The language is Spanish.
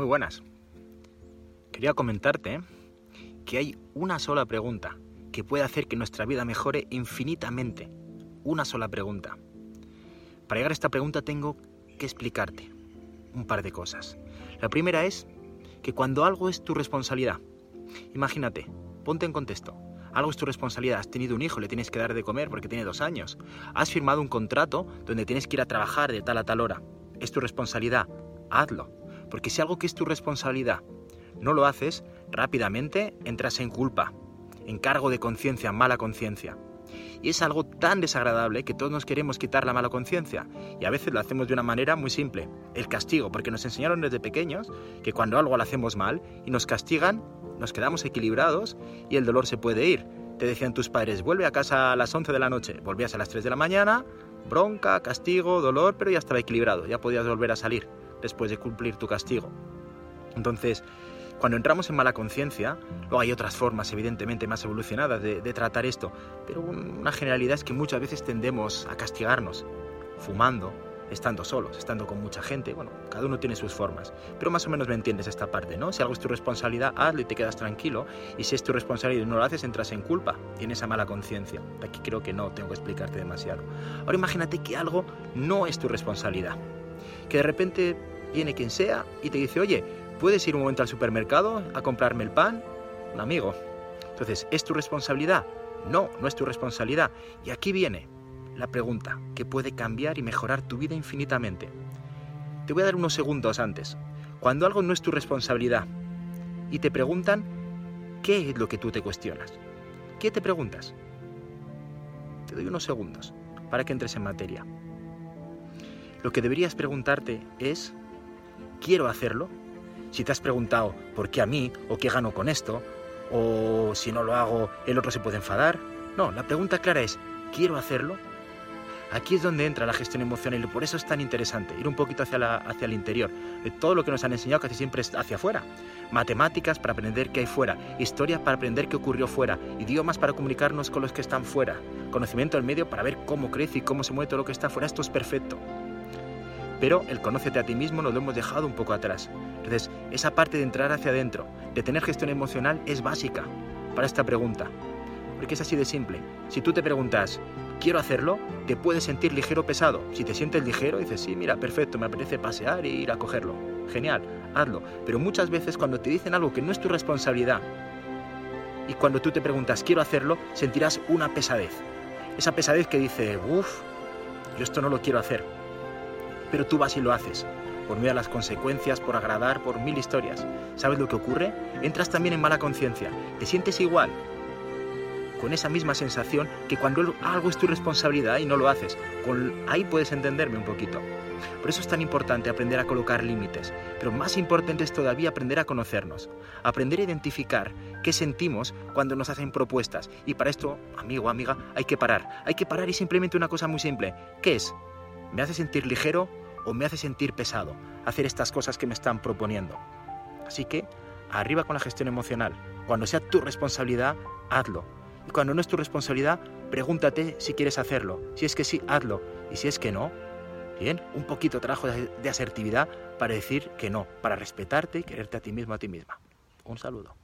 Muy buenas. Quería comentarte que hay una sola pregunta que puede hacer que nuestra vida mejore infinitamente. Una sola pregunta. Para llegar a esta pregunta tengo que explicarte un par de cosas. La primera es que cuando algo es tu responsabilidad, imagínate, ponte en contexto, algo es tu responsabilidad, has tenido un hijo, le tienes que dar de comer porque tiene dos años, has firmado un contrato donde tienes que ir a trabajar de tal a tal hora, es tu responsabilidad, hazlo. Porque si algo que es tu responsabilidad no lo haces, rápidamente entras en culpa, en cargo de conciencia, mala conciencia. Y es algo tan desagradable que todos nos queremos quitar la mala conciencia. Y a veces lo hacemos de una manera muy simple, el castigo, porque nos enseñaron desde pequeños que cuando algo lo hacemos mal y nos castigan, nos quedamos equilibrados y el dolor se puede ir. Te decían tus padres, vuelve a casa a las 11 de la noche, volvías a las 3 de la mañana, bronca, castigo, dolor, pero ya estaba equilibrado, ya podías volver a salir después de cumplir tu castigo. Entonces, cuando entramos en mala conciencia, luego hay otras formas evidentemente más evolucionadas de, tratar esto, pero una generalidad es que muchas veces tendemos a castigarnos, fumando, estando solos, estando con mucha gente, bueno, cada uno tiene sus formas, pero más o menos me entiendes esta parte, ¿no? Si algo es tu responsabilidad, hazlo y te quedas tranquilo, y si es tu responsabilidad y no lo haces, entras en culpa, tienes esa mala conciencia. Aquí creo que no tengo que explicarte demasiado. Ahora imagínate que algo no es tu responsabilidad, que de repente viene quien sea y te dice, oye, ¿puedes ir un momento al supermercado a comprarme el pan? Un amigo. Entonces, ¿es tu responsabilidad? No, no es tu responsabilidad. Y aquí viene la pregunta que puede cambiar y mejorar tu vida infinitamente. Te voy a dar unos segundos antes. Cuando algo no es tu responsabilidad y te preguntan, ¿qué es lo que tú te cuestionas? ¿Qué te preguntas? Te doy unos segundos para que entres en materia. Lo que deberías preguntarte es, ¿quiero hacerlo? Si te has preguntado, ¿por qué a mí? ¿O qué gano con esto? ¿O si no lo hago, el otro se puede enfadar? No, la pregunta clara es, ¿quiero hacerlo? Aquí es donde entra la gestión emocional y por eso es tan interesante ir un poquito hacia, hacia el interior. De todo lo que nos han enseñado casi siempre es hacia afuera. Matemáticas para aprender qué hay fuera, historia para aprender qué ocurrió fuera, idiomas para comunicarnos con los que están fuera, conocimiento del medio para ver cómo crece y cómo se mueve todo lo que está fuera. Esto es perfecto pero el conócete a ti mismo nos lo hemos dejado un poco atrás. Entonces, esa parte de entrar hacia adentro, de tener gestión emocional, es básica para esta pregunta. Porque es así de simple. Si tú te preguntas, ¿quiero hacerlo? Te puedes sentir ligero o pesado. Si te sientes ligero, dices, sí, mira, perfecto, me apetece pasear e ir a cogerlo. Genial, hazlo. Pero muchas veces cuando te dicen algo que no es tu responsabilidad, y cuando tú te preguntas, quiero hacerlo, sentirás una pesadez. Esa pesadez que dice, uff, yo esto no lo quiero hacer pero tú vas y lo haces, por miedo a las consecuencias, por agradar, por mil historias. ¿Sabes lo que ocurre? Entras también en mala conciencia, te sientes igual, con esa misma sensación que cuando algo es tu responsabilidad y no lo haces. Con, ahí puedes entenderme un poquito. Por eso es tan importante aprender a colocar límites, pero más importante es todavía aprender a conocernos, aprender a identificar qué sentimos cuando nos hacen propuestas. Y para esto, amigo, amiga, hay que parar. Hay que parar y simplemente una cosa muy simple. ¿Qué es? ¿Me hace sentir ligero o me hace sentir pesado hacer estas cosas que me están proponiendo? Así que, arriba con la gestión emocional. Cuando sea tu responsabilidad, hazlo. Y cuando no es tu responsabilidad, pregúntate si quieres hacerlo. Si es que sí, hazlo. Y si es que no, bien, un poquito de trabajo de asertividad para decir que no, para respetarte y quererte a ti mismo, a ti misma. Un saludo.